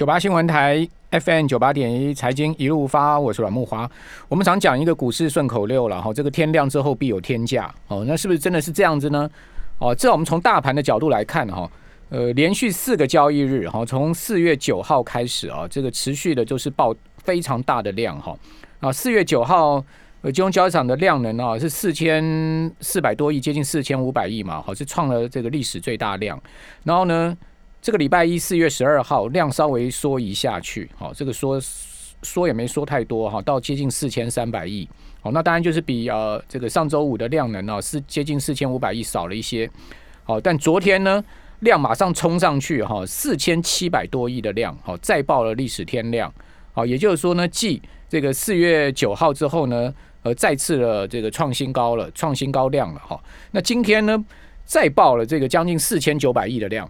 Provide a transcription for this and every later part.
九八新闻台 FM 九八点一财经一路发，我是阮木华。我们常讲一个股市顺口溜了哈，这个天亮之后必有天价哦，那是不是真的是这样子呢？哦，至少我们从大盘的角度来看哈，呃，连续四个交易日哈，从四月九号开始啊，这个持续的就是爆非常大的量哈啊，四月九号呃金融交易场的量能啊是四千四百多亿，接近四千五百亿嘛，好是创了这个历史最大量，然后呢？这个礼拜一四月十二号量稍微缩一下去，好，这个缩缩也没缩太多哈，到接近四千三百亿，好，那当然就是比呃这个上周五的量能呢是接近四千五百亿少了一些，好，但昨天呢量马上冲上去哈，四千七百多亿的量，好，再报了历史天量，好，也就是说呢，继这个四月九号之后呢，呃，再次的这个创新高了，创新高量了哈，那今天呢再报了这个将近四千九百亿的量。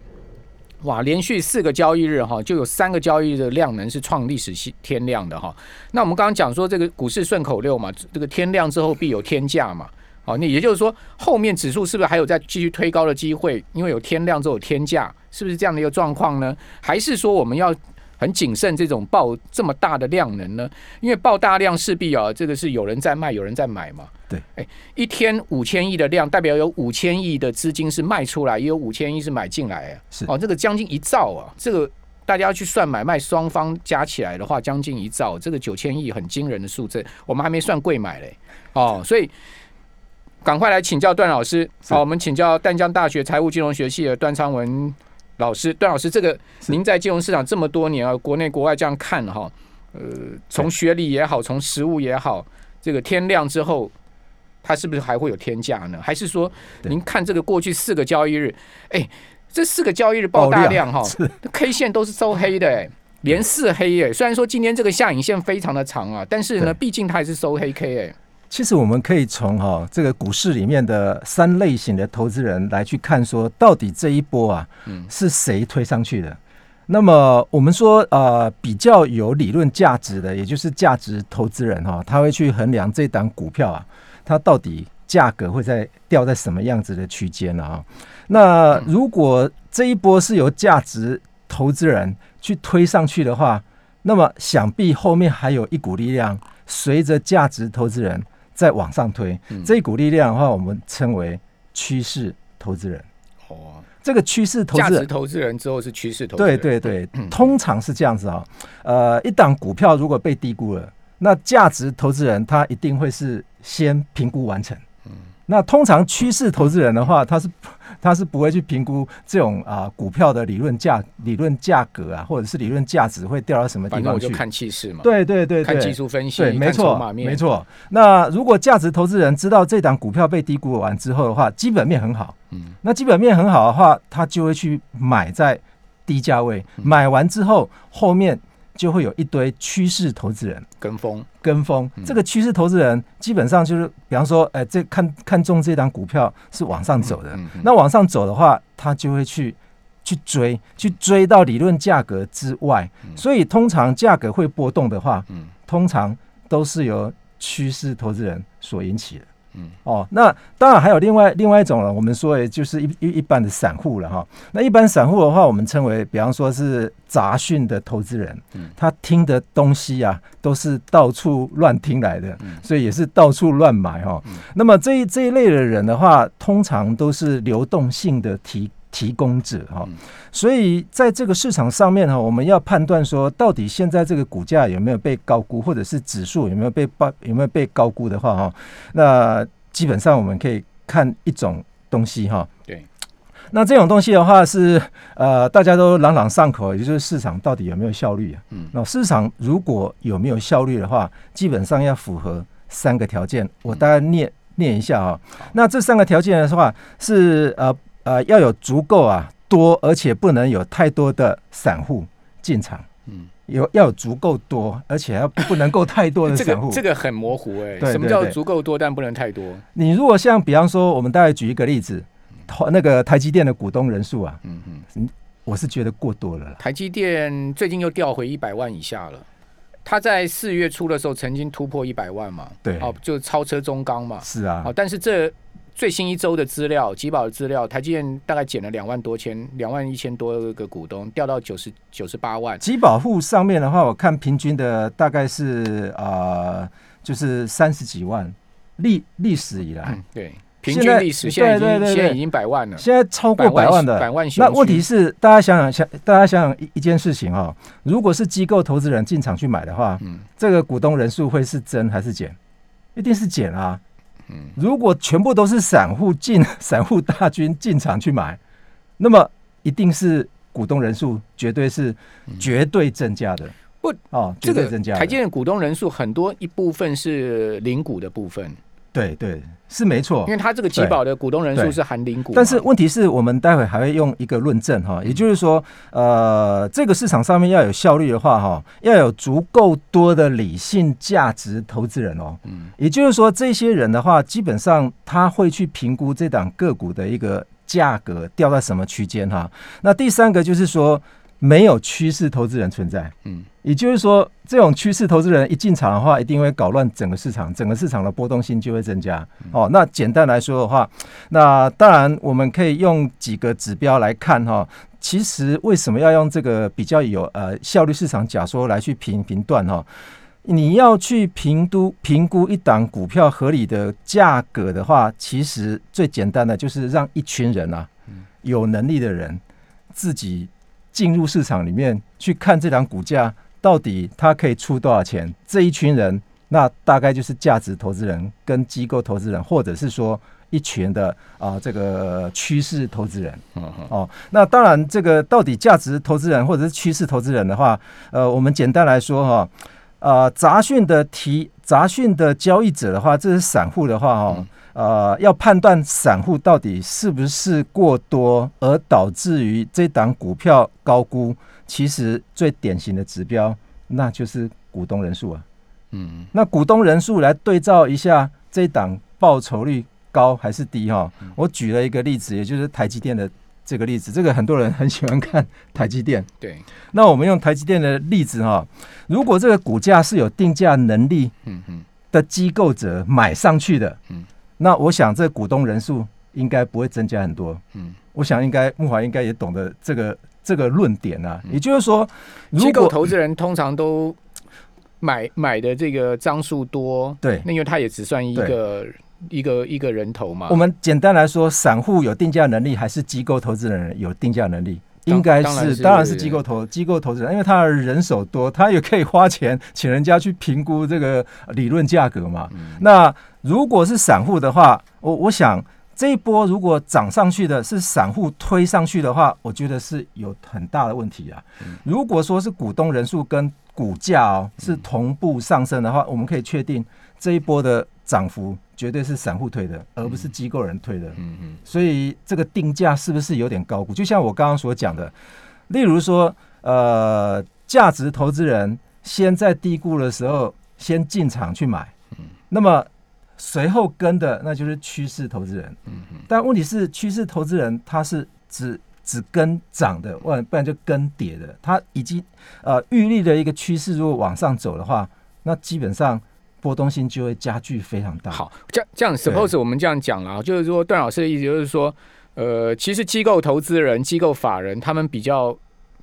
哇，连续四个交易日哈，就有三个交易日的量能是创历史新天量的哈。那我们刚刚讲说这个股市顺口溜嘛，这个天量之后必有天价嘛。好，那也就是说后面指数是不是还有再继续推高的机会？因为有天量之后有天价，是不是这样的一个状况呢？还是说我们要？很谨慎，这种报这么大的量能呢？因为报大量势必啊，这个是有人在卖，有人在买嘛。对，哎，一天五千亿的量，代表有五千亿的资金是卖出来，也有五千亿是买进来啊。是哦，这个将近一兆啊，这个大家要去算买卖双方加起来的话，将近一兆，这个九千亿很惊人的数字，我们还没算贵买嘞。哦，所以赶快来请教段老师。好，我们请教淡江大学财务金融学系的段昌文。老师，段老师，这个您在金融市场这么多年啊，国内国外这样看哈，呃，从学历也好，从实物也好，这个天亮之后，它是不是还会有天价呢？还是说，您看这个过去四个交易日，哎，这四个交易日爆大量哈，K 线都是收黑的，哎，连四黑哎，虽然说今天这个下影线非常的长啊，但是呢，毕竟它还是收黑 K 哎。其实我们可以从哈这个股市里面的三类型的投资人来去看，说到底这一波啊，是谁推上去的？那么我们说呃比较有理论价值的，也就是价值投资人哈，他会去衡量这档股票啊，它到底价格会在掉在什么样子的区间了啊？那如果这一波是由价值投资人去推上去的话，那么想必后面还有一股力量随着价值投资人。再往上推，这一股力量的话，我们称为趋势投资人。哦，这个趋势投资人，投资人之后是趋势投资人。对对对，通常是这样子啊。呃，一档股票如果被低估了，那价值投资人他一定会是先评估完成。嗯，那通常趋势投资人的话，他是。他是不会去评估这种啊股票的理论价、理论价格啊，或者是理论价值会掉到什么地方去？看气势嘛。对对对，看技术分析。对，没错，没错。那如果价值投资人知道这档股票被低估完之后的话，基本面很好。嗯。那基本面很好的话，他就会去买在低价位，买完之后后面。就会有一堆趋势投资人跟风，跟风。这个趋势投资人基本上就是，比方说，哎，这看看中这档股票是往上走的，那往上走的话，他就会去去追，去追到理论价格之外。所以通常价格会波动的话，通常都是由趋势投资人所引起的。嗯哦，那当然还有另外另外一种了，我们说的就是一一一般的散户了哈。那一般散户的话，我们称为，比方说是杂讯的投资人，嗯，他听的东西啊，都是到处乱听来的，所以也是到处乱买哈。那么这一这一类的人的话，通常都是流动性的提。提供者哈，所以在这个市场上面哈，我们要判断说，到底现在这个股价有没有被高估，或者是指数有没有被报有没有被高估的话哈，那基本上我们可以看一种东西哈。对，那这种东西的话是呃，大家都朗朗上口，也就是市场到底有没有效率啊？嗯，那市场如果有没有效率的话，基本上要符合三个条件，我大概念念一下啊。那这三个条件的话是呃。呃，要有足够啊多，而且不能有太多的散户进场。嗯，有要有足够多，而且要不能够太多的 散户。这个很模糊哎。什么叫足够多，但不能太多？你如果像比方说，我们大概举一个例子，那个台积电的股东人数啊，嗯嗯，我是觉得过多了。台积电最近又掉回一百万以下了。他在四月初的时候曾经突破一百万嘛？对，哦，就超车中钢嘛。是啊，哦，但是这最新一周的资料，集保的资料，台积电大概减了两万多千，两万一千多个股东，掉到九十九十八万。集保户上面的话，我看平均的大概是啊，就是三十几万，历历史以来，对。平均历史现在已经现在已经百万了，现在超过百万的百万。那问题是，大家想想想，大家想想一一件事情哈，如果是机构投资人进场去买的话，嗯，这个股东人数会是增还是减？一定是减啊。嗯，如果全部都是散户进，散户大军进场去买，那么一定是股东人数绝对是绝对增加的。不哦，绝对增加。台积电股东人数很多一部分是零股的部分。对对，是没错，因为它这个集保的股东人数是含零股，但是问题是我们待会还会用一个论证哈，也就是说，呃，这个市场上面要有效率的话哈，要有足够多的理性价值投资人哦，嗯，也就是说，这些人的话，基本上他会去评估这档个股的一个价格掉在什么区间哈。那第三个就是说。没有趋势投资人存在，嗯，也就是说，这种趋势投资人一进场的话，一定会搞乱整个市场，整个市场的波动性就会增加。哦，那简单来说的话，那当然我们可以用几个指标来看哈。其实为什么要用这个比较有呃效率市场假说来去评评断哈？你要去评估评估一档股票合理的价格的话，其实最简单的就是让一群人啊，有能力的人自己。进入市场里面去看这档股价到底它可以出多少钱？这一群人，那大概就是价值投资人跟机构投资人，或者是说一群的啊这个趋势投资人。哦，那当然，这个到底价值投资人或者是趋势投资人的话，呃，我们简单来说哈，呃，杂讯的提杂讯的交易者的话，这是散户的话哈。呃，要判断散户到底是不是过多，而导致于这档股票高估，其实最典型的指标，那就是股东人数啊。嗯，那股东人数来对照一下这档报酬率高还是低哈？我举了一个例子，也就是台积电的这个例子，这个很多人很喜欢看台积电。对，那我们用台积电的例子哈，如果这个股价是有定价能力，嗯嗯，的机构者买上去的，嗯。那我想，这股东人数应该不会增加很多。嗯，我想应该木华应该也懂得这个这个论点啊。也就是说，机构投资人通常都买买的这个张数多，对，那因为他也只算一个一个一个人头嘛。我们简单来说，散户有定价能力，还是机构投资人有定价能力？应该是，当然是机构投机构投资人，因为他的人手多，他也可以花钱请人家去评估这个理论价格嘛。那如果是散户的话，我我想这一波如果涨上去的是散户推上去的话，我觉得是有很大的问题啊。如果说是股东人数跟股价哦是同步上升的话，我们可以确定这一波的涨幅。绝对是散户推的，而不是机构人推的。嗯嗯，所以这个定价是不是有点高估？就像我刚刚所讲的，例如说，呃，价值投资人先在低估的时候先进场去买，嗯，那么随后跟的那就是趋势投资人。嗯嗯，但问题是趋势投资人他是只只跟涨的，不然不然就跟跌的。他已经呃预立的一个趋势如果往上走的话，那基本上。波动性就会加剧非常大。好，这样这样，suppose 我们这样讲了，就是说段老师的意思就是说，呃，其实机构投资人、机构法人他们比较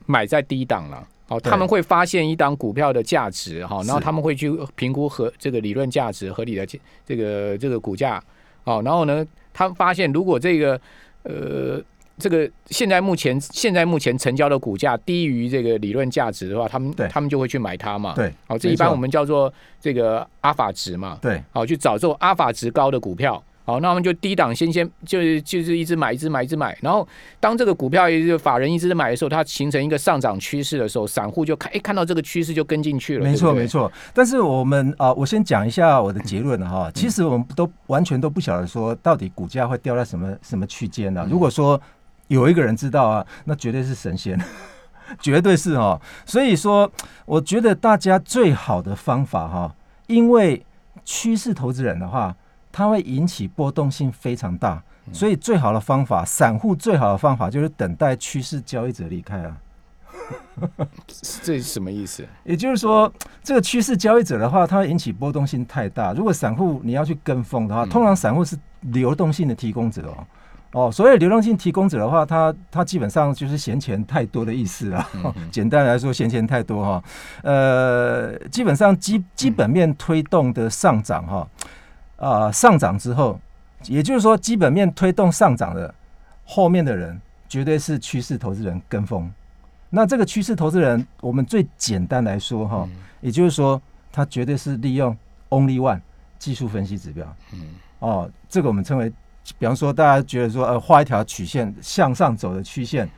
买在低档了，哦，他们会发现一档股票的价值，哈，然后他们会去评估和这个理论价值合理的这个这个股价，哦，然后呢，他们发现如果这个呃。这个现在目前现在目前成交的股价低于这个理论价值的话，他们他们就会去买它嘛。对，好，这一般我们叫做这个阿法值嘛。对，好，去找这种阿法值高的股票。好，那我们就低档先先就是就是一直买一直买一直买，然后当这个股票也就法人一直买的时候，它形成一个上涨趋势的时候，散户就看哎看到这个趋势就跟进去了。没错没错。但是我们啊，我先讲一下我的结论哈。其实我们都完全都不晓得说到底股价会掉在什么什么区间呢？如果说有一个人知道啊，那绝对是神仙，绝对是哈。所以说，我觉得大家最好的方法哈，因为趋势投资人的话，它会引起波动性非常大，所以最好的方法，散户最好的方法就是等待趋势交易者离开啊。这是什么意思？也就是说，这个趋势交易者的话，它会引起波动性太大。如果散户你要去跟风的话，通常散户是流动性的提供者哦。哦，所以流动性提供者的话，他他基本上就是闲钱太多的意思啊。简单来说，闲钱太多哈。呃，基本上基基本面推动的上涨哈，啊上涨之后，也就是说基本面推动上涨的后面的人，绝对是趋势投资人跟风。那这个趋势投资人，我们最简单来说哈，也就是说，他绝对是利用 only one 技术分析指标。嗯，哦，这个我们称为。比方说，大家觉得说，呃，画一条曲线向上走的曲线，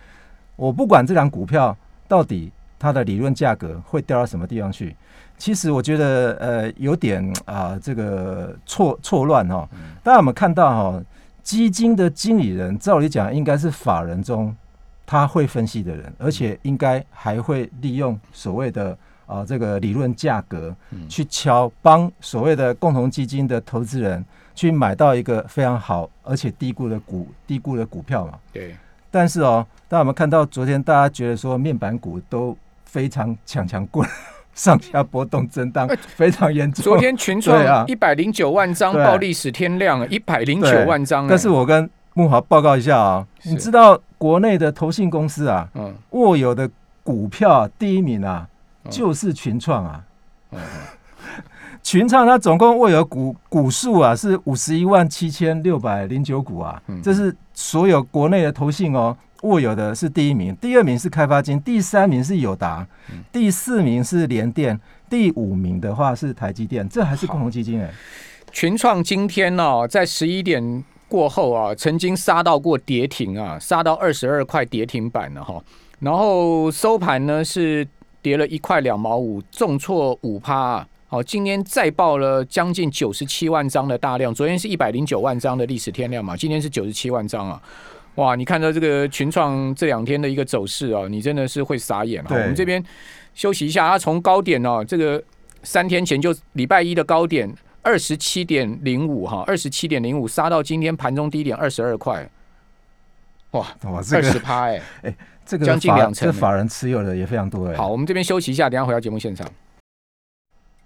我不管这张股票到底它的理论价格会掉到什么地方去，其实我觉得，呃，有点啊，这个错错乱哈。大家有没有看到哈？基金的经理人，照理讲应该是法人中他会分析的人，而且应该还会利用所谓的啊这个理论价格去敲，帮所谓的共同基金的投资人。去买到一个非常好而且低估的股低估的股票嘛？对。但是哦，大家有没有看到昨天大家觉得说面板股都非常强强棍，上下波动震荡非常严重。昨天群创一百零九万张报历史天量，一百零九万张。但是我跟木华报告一下啊，你知道国内的投信公司啊，握有的股票第一名啊，就是群创啊。群创它总共握有股股数啊，是五十一万七千六百零九股啊，这是所有国内的投信哦握有的是第一名，第二名是开发金，第三名是友达，第四名是联电，第五名的话是台积电，这还是共同基金哎。群创今天呢，在十一点过后啊，曾经杀到过跌停啊，杀到二十二块跌停板了哈，然后收盘呢是跌了一块两毛五，重挫五趴。好，今天再报了将近九十七万张的大量，昨天是一百零九万张的历史天量嘛，今天是九十七万张啊！哇，你看到这个群创这两天的一个走势啊，你真的是会傻眼。我们这边休息一下，它从高点哦，这个三天前就礼拜一的高点二十七点零五哈，二十七点零五杀到今天盘中低点二十二块，哇哇，二十趴哎 哎，这个将近两成，这法人持有的也非常多哎。好，我们这边休息一下，等下回到节目现场。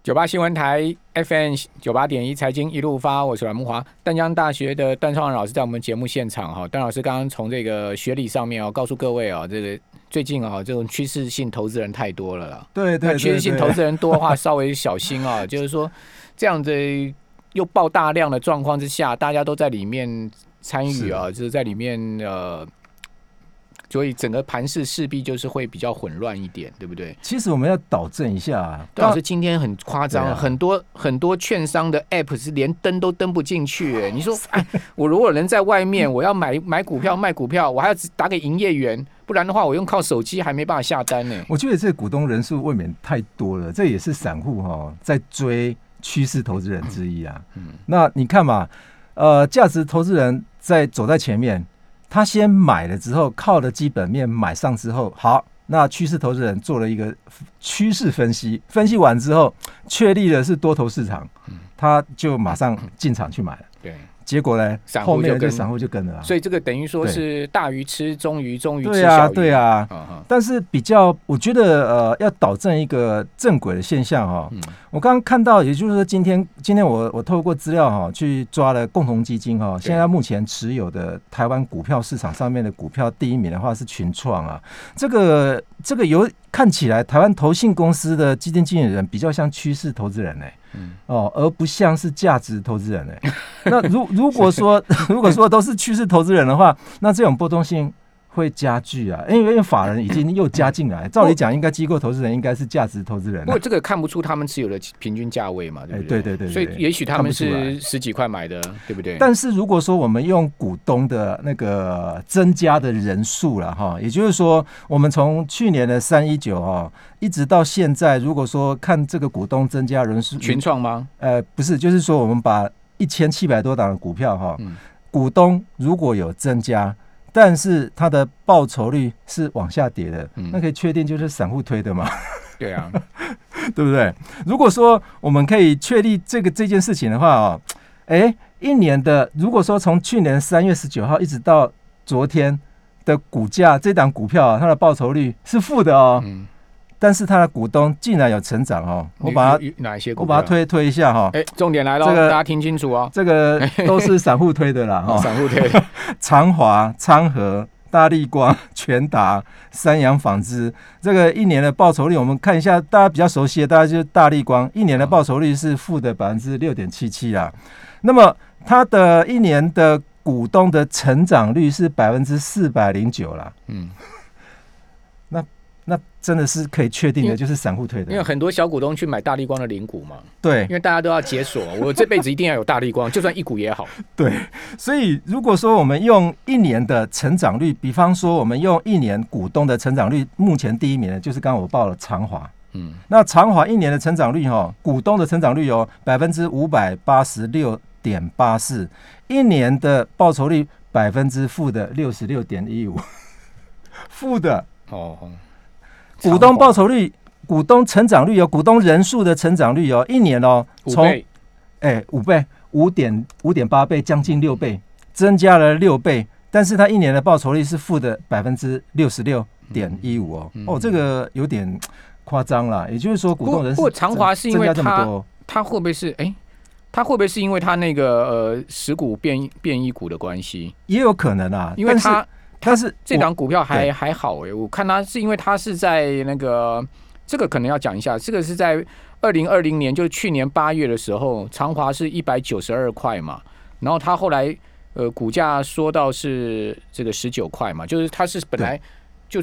九八新闻台 FM 九八点一财经一路发，我是阮木华。淡江大学的段创老师在我们节目现场哈，段老师刚刚从这个学理上面哦，告诉各位啊，这个最近啊，这种趋势性投资人太多了啦。对对，趋势性投资人多的话，稍微小心啊，就是说这样子又爆大量的状况之下，大家都在里面参与啊，就是在里面呃。所以整个盘势势必就是会比较混乱一点，对不对？其实我们要导正一下，啊老师今天很夸张，很多很多券商的 App 是连登都登不进去。你说，哎，我如果人在外面，我要买买股票卖股票，我还要打给营业员，不然的话，我用靠手机还没办法下单呢。我觉得这股东人数未免太多了，这也是散户哈在追趋势投资人之一啊。嗯，那你看嘛，呃，价值投资人在走在前面。他先买了之后，靠的基本面买上之后，好，那趋势投资人做了一个趋势分析，分析完之后确立的是多头市场，他就马上进场去买了。对。结果呢？后面跟散户就跟了，所以这个等于说是大鱼吃中鱼，中鱼吃小鱼。对啊，对啊。但是比较，我觉得呃，要导正一个正轨的现象哈。我刚刚看到，也就是说，今天今天我我透过资料哈，去抓了共同基金哈，现在目前持有的台湾股票市场上面的股票第一名的话是群创啊。这个这个有看起来台湾投信公司的基金经理人比较像趋势投资人呢。哦，而不像是价值投资人哎。那如如果说 如果说都是趋势投资人的话，那这种波动性。会加剧啊，因为因为法人已经又加进来，照理讲，应该机构投资人应该是价值投资人。不过这个看不出他们持有的平均价位嘛，对不对？对对对。所以也许他们是十几块买的，对不对？但是如果说我们用股东的那个增加的人数了哈，也就是说，我们从去年的三一九哈，一直到现在，如果说看这个股东增加人数，群创吗？呃，不是，就是说我们把一千七百多档的股票哈，股东如果有增加。但是它的报酬率是往下跌的，那可以确定就是散户推的嘛？对啊，对不对？如果说我们可以确立这个这件事情的话哦，哎，一年的如果说从去年三月十九号一直到昨天的股价，这档股票啊，它的报酬率是负的哦。嗯。但是它的股东竟然有成长哦，我把它哪些？我把它推推一下哈。哎，重点来了，这个大家听清楚哦。这个都是散户推的啦，哈，散户推。长华、昌河、大力光、全达、三洋纺织，这个一年的报酬率，我们看一下，大家比较熟悉的，大家就是大力光，一年的报酬率是负的百分之六点七七啊。那么它的一年的股东的成长率是百分之四百零九啦。嗯。那真的是可以确定的，就是散户推的。因为很多小股东去买大力光的零股嘛。对，因为大家都要解锁，我这辈子一定要有大力光，就算一股也好。对，所以如果说我们用一年的成长率，比方说我们用一年股东的成长率，目前第一名的就是刚刚我报了长华。嗯。那长华一年的成长率哈，股东的成长率有百分之五百八十六点八四，一年的报酬率百分之负的六十六点一五，负的哦。股东报酬率、股东成长率有股东人数的成长率哦，一年哦，从哎五倍、五点五点八倍，将近六倍，增加了六倍，但是它一年的报酬率是负的百分之六十六点一五哦，哦，这个有点夸张了。也就是说，股东人数长华是因为它，它会不会是哎，他会不会是因为他那个呃十股变变异股的关系？也有可能啊，因为它。但是这档股票还还好哎，我看它是因为它是在那个这个可能要讲一下，这个是在二零二零年，就是去年八月的时候，长华是一百九十二块嘛，然后它后来呃股价说到是这个十九块嘛，就是它是本来就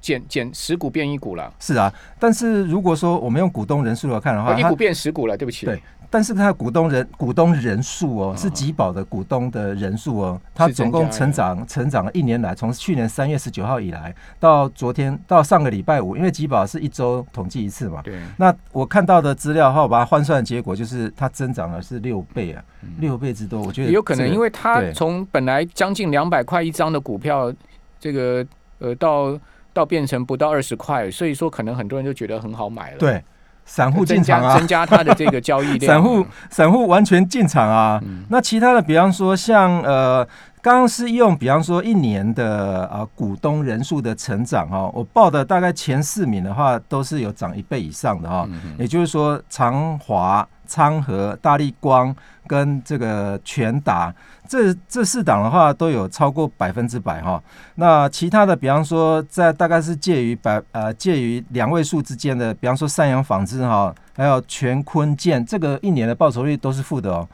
减减十股变一股了。是啊，但是如果说我们用股东人数来看的话，一股变十股了，对不起。对。但是它股东人股东人数哦，是吉宝的股东的人数哦，它总共成长成长了一年来，从去年三月十九号以来到昨天到上个礼拜五，因为吉宝是一周统计一次嘛。对。那我看到的资料后，把它换算的结果就是它增长了是六倍啊，六倍之多。我觉得也有可能，因为它从本来将近两百块一张的股票，这个呃到到变成不到二十块，所以说可能很多人就觉得很好买了。对。散户进场啊，增加它的这个交易量。散户散户完全进场啊。那其他的，比方说像呃，刚刚是用比方说一年的啊股东人数的成长哈，我报的大概前四名的话，都是有涨一倍以上的哈。也就是说，长华。昌河、大力光跟这个全达，这这四档的话都有超过百分之百哈。那其他的，比方说在大概是介于百呃介于两位数之间的，比方说三洋纺织哈，还有全坤建，这个一年的报酬率都是负的哦，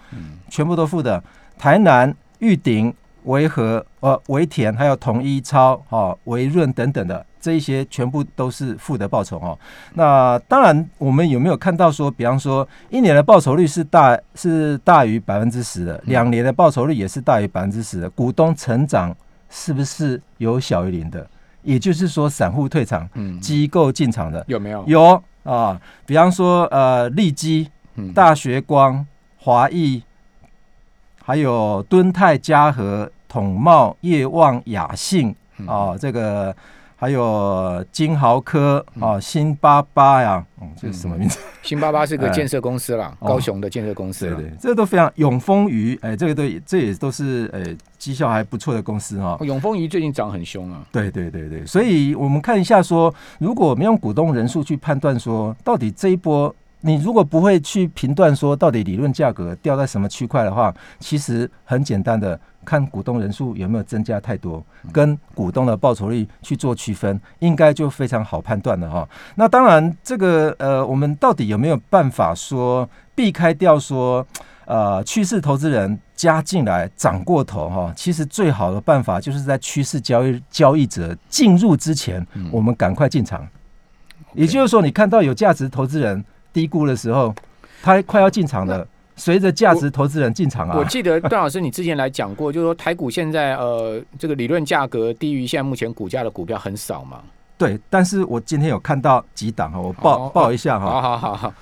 全部都负的。台南玉鼎。维和、呃维田，还有统一超、哈维润等等的这一些，全部都是负的报酬哦。那当然，我们有没有看到说，比方说一年的报酬率是大是大于百分之十的，两年的报酬率也是大于百分之十的，股东成长是不是有小于零的？也就是说，散户退场，嗯，机构进场的有没有？有啊，比方说呃利基、大学光、华裔。还有敦泰、嘉禾、统茂、业旺、雅信啊，这个还有金豪科啊，新巴巴呀，嗯，这是什么名字？新巴巴是个建设公司啦，高雄的建设公司。对对，这都非常永丰鱼，哎，这个都这也都是哎绩效还不错的公司哈。永丰鱼最近涨很凶啊。对对对对，所以我们看一下说，如果我们用股东人数去判断说，到底这一波。你如果不会去评断说到底理论价格掉在什么区块的话，其实很简单的看股东人数有没有增加太多，跟股东的报酬率去做区分，应该就非常好判断了哈。那当然，这个呃，我们到底有没有办法说避开掉说呃趋势投资人加进来涨过头哈？其实最好的办法就是在趋势交易交易者进入之前，我们赶快进场。也就是说，你看到有价值投资人。低估的时候，他快要进场了。随着价值投资人进场啊，我记得段老师你之前来讲过，就是说台股现在呃这个理论价格低于现在目前股价的股票很少嘛。对，但是我今天有看到几档哈，我报报一下哈。好好好好，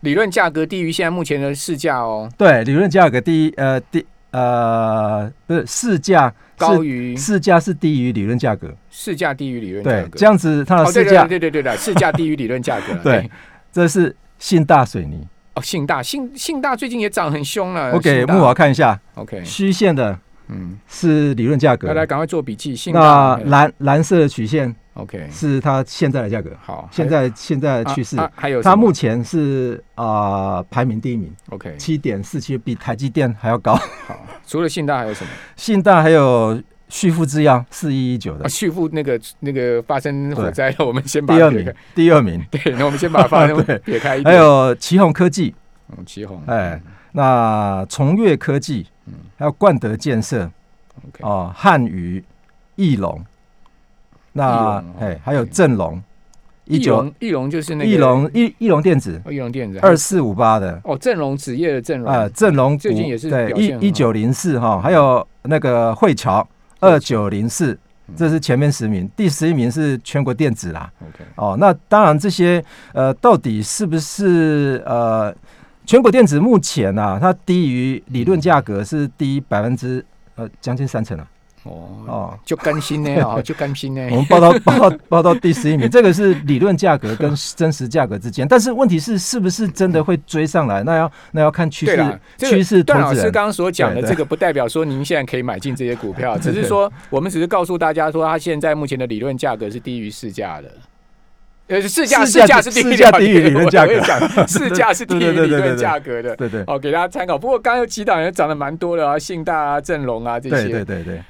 理论价格低于现在目前的市价哦。对，理论价格低呃低呃不是市价高于市价是低于理论价格，市价低于理论价格，这样子它的市价对对对对市价低于理论价格，对，这是。信大水泥哦，信大信信大最近也涨很凶了。我给木华看一下，OK，虚线的嗯，是理论价格。来来，赶快做笔记。信那蓝蓝色的曲线，OK，是它现在的价格。好，现在现在的趋势，还有它目前是啊排名第一名，OK，七点四七，比台积电还要高。好，除了信大还有什么？信大还有旭富制药四一一九的。旭富那个那个发生火灾了，我们先把第二名，第二名。对，那我们先把它发生 撇开一点。还有奇宏科技，嗯，旗宏，哎。那崇越科技，嗯，还有冠德建设，哦，汉语、翼龙，那哎，还有正龙，翼龙，翼龙就是那个翼龙，翼翼龙电子，翼龙电子。二四五八的，哦，正龙纸业的正龙，啊，正龙最近也是对一一九零四哈，还有那个汇桥二九零四，这是前面十名，第十一名是全国电子啦，OK，哦，那当然这些呃，到底是不是呃？全国电子目前啊，它低于理论价格是低百分之呃将近三成啊。哦哦，就甘心呢 哦，就甘心呢。我们报到报到报到第十一名，这个是理论价格跟真实价格之间，但是问题是是不是真的会追上来？那要那要看趋势。趋势。段老师刚刚所讲的这个，不代表说您现在可以买进这些股票，只是说我们只是告诉大家说，它现在目前的理论价格是低于市价的。呃，市价市价是低于理论价格，市价是低于理论价格的，对对。哦，给大家参考。不过刚刚有几档也涨得蛮多的啊，信大啊、正隆啊这些。对对对对。